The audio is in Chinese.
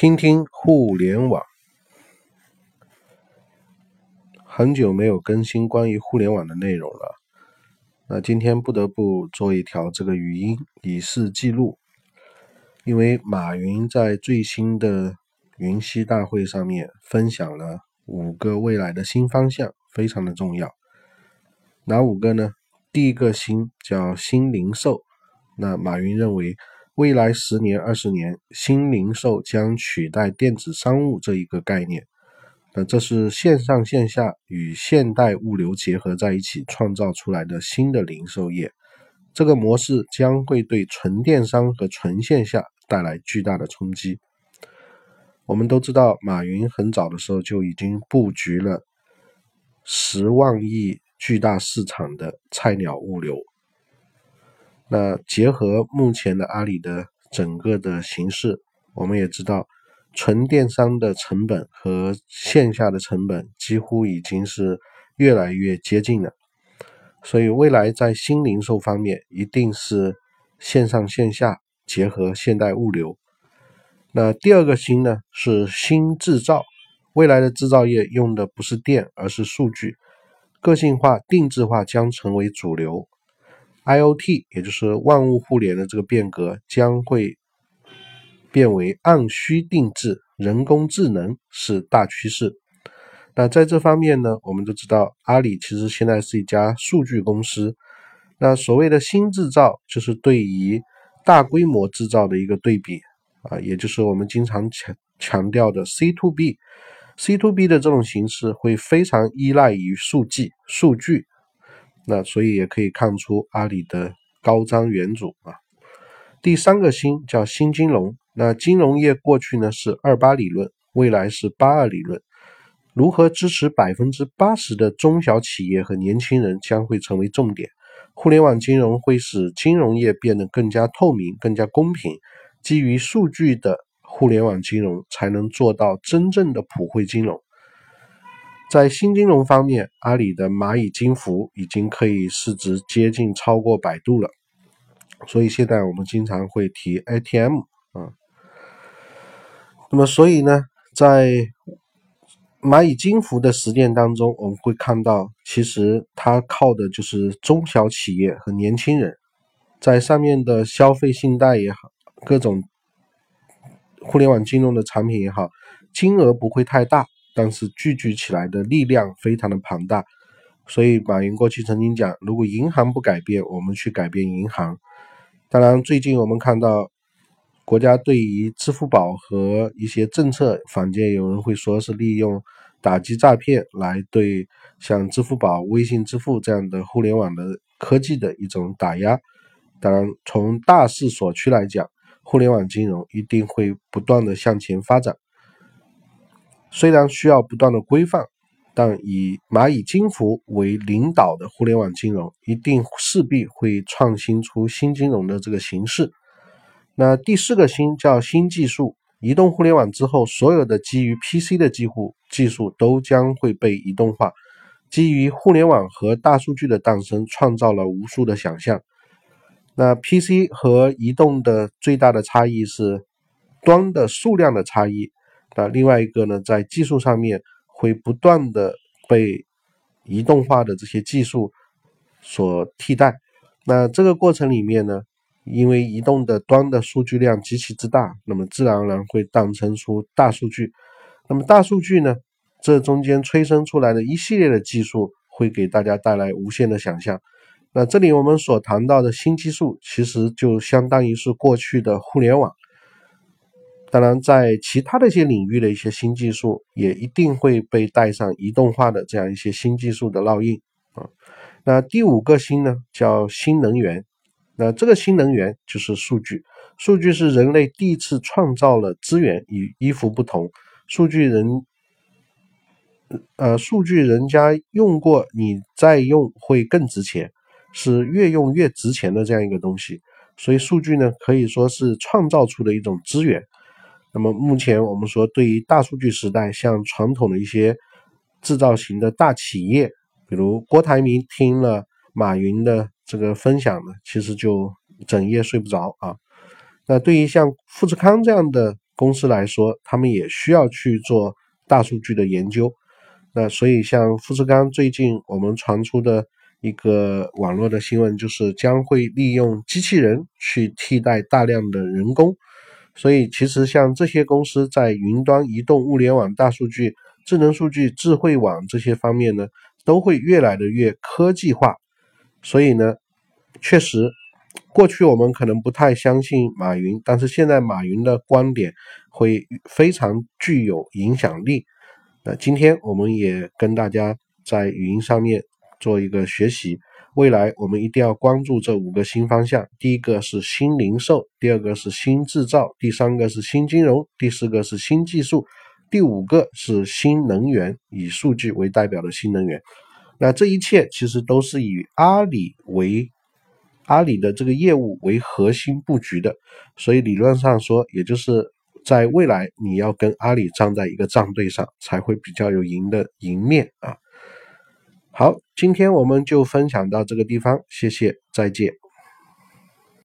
听听互联网，很久没有更新关于互联网的内容了。那今天不得不做一条这个语音以示记录，因为马云在最新的云栖大会上面分享了五个未来的新方向，非常的重要。哪五个呢？第一个新叫新零售，那马云认为。未来十年、二十年，新零售将取代电子商务这一个概念。那这是线上线下与现代物流结合在一起创造出来的新的零售业。这个模式将会对纯电商和纯线下带来巨大的冲击。我们都知道，马云很早的时候就已经布局了十万亿巨大市场的菜鸟物流。那结合目前的阿里的整个的形势，我们也知道，纯电商的成本和线下的成本几乎已经是越来越接近了。所以未来在新零售方面，一定是线上线下结合现代物流。那第二个新呢，是新制造。未来的制造业用的不是电，而是数据，个性化、定制化将成为主流。IOT，也就是万物互联的这个变革，将会变为按需定制，人工智能是大趋势。那在这方面呢，我们都知道，阿里其实现在是一家数据公司。那所谓的新制造，就是对于大规模制造的一个对比啊，也就是我们经常强强调的 C to B，C to B 的这种形式会非常依赖于数据数据。那所以也可以看出阿里的高瞻远瞩啊。第三个新叫新金融，那金融业过去呢是二八理论，未来是八二理论。如何支持百分之八十的中小企业和年轻人将会成为重点。互联网金融会使金融业变得更加透明、更加公平。基于数据的互联网金融才能做到真正的普惠金融。在新金融方面，阿里的蚂蚁金服已经可以市值接近超过百度了，所以现在我们经常会提 ATM 啊。那么，所以呢，在蚂蚁金服的实践当中，我们会看到，其实它靠的就是中小企业和年轻人，在上面的消费信贷也好，各种互联网金融的产品也好，金额不会太大。但是聚集起来的力量非常的庞大，所以马云过去曾经讲，如果银行不改变，我们去改变银行。当然，最近我们看到国家对于支付宝和一些政策，坊间有人会说是利用打击诈骗来对像支付宝、微信支付这样的互联网的科技的一种打压。当然，从大势所趋来讲，互联网金融一定会不断的向前发展。虽然需要不断的规范，但以蚂蚁金服为领导的互联网金融，一定势必会创新出新金融的这个形式。那第四个新叫新技术，移动互联网之后，所有的基于 PC 的技术技术都将会被移动化。基于互联网和大数据的诞生，创造了无数的想象。那 PC 和移动的最大的差异是端的数量的差异。那另外一个呢，在技术上面会不断的被移动化的这些技术所替代。那这个过程里面呢，因为移动的端的数据量极其之大，那么自然而然会诞生出大数据。那么大数据呢，这中间催生出来的一系列的技术，会给大家带来无限的想象。那这里我们所谈到的新技术，其实就相当于是过去的互联网。当然，在其他的一些领域的一些新技术，也一定会被带上移动化的这样一些新技术的烙印啊。那第五个新呢，叫新能源。那这个新能源就是数据，数据是人类第一次创造了资源，与衣服不同。数据人，呃，数据人家用过，你再用会更值钱，是越用越值钱的这样一个东西。所以，数据呢，可以说是创造出的一种资源。那么目前我们说，对于大数据时代，像传统的一些制造型的大企业，比如郭台铭听了马云的这个分享呢，其实就整夜睡不着啊。那对于像富士康这样的公司来说，他们也需要去做大数据的研究。那所以，像富士康最近我们传出的一个网络的新闻，就是将会利用机器人去替代大量的人工。所以，其实像这些公司在云端、移动、物联网、大数据、智能数据、智慧网这些方面呢，都会越来的越科技化。所以呢，确实，过去我们可能不太相信马云，但是现在马云的观点会非常具有影响力。那今天我们也跟大家在语音上面做一个学习，未来我们一定要关注这五个新方向：第一个是新零售，第二个是新制造，第三个是新金融，第四个是新技术，第五个是新能源，以数据为代表的新能源。那这一切其实都是以阿里为阿里的这个业务为核心布局的，所以理论上说，也就是。在未来，你要跟阿里站在一个战队上，才会比较有赢的赢面啊。好，今天我们就分享到这个地方，谢谢，再见。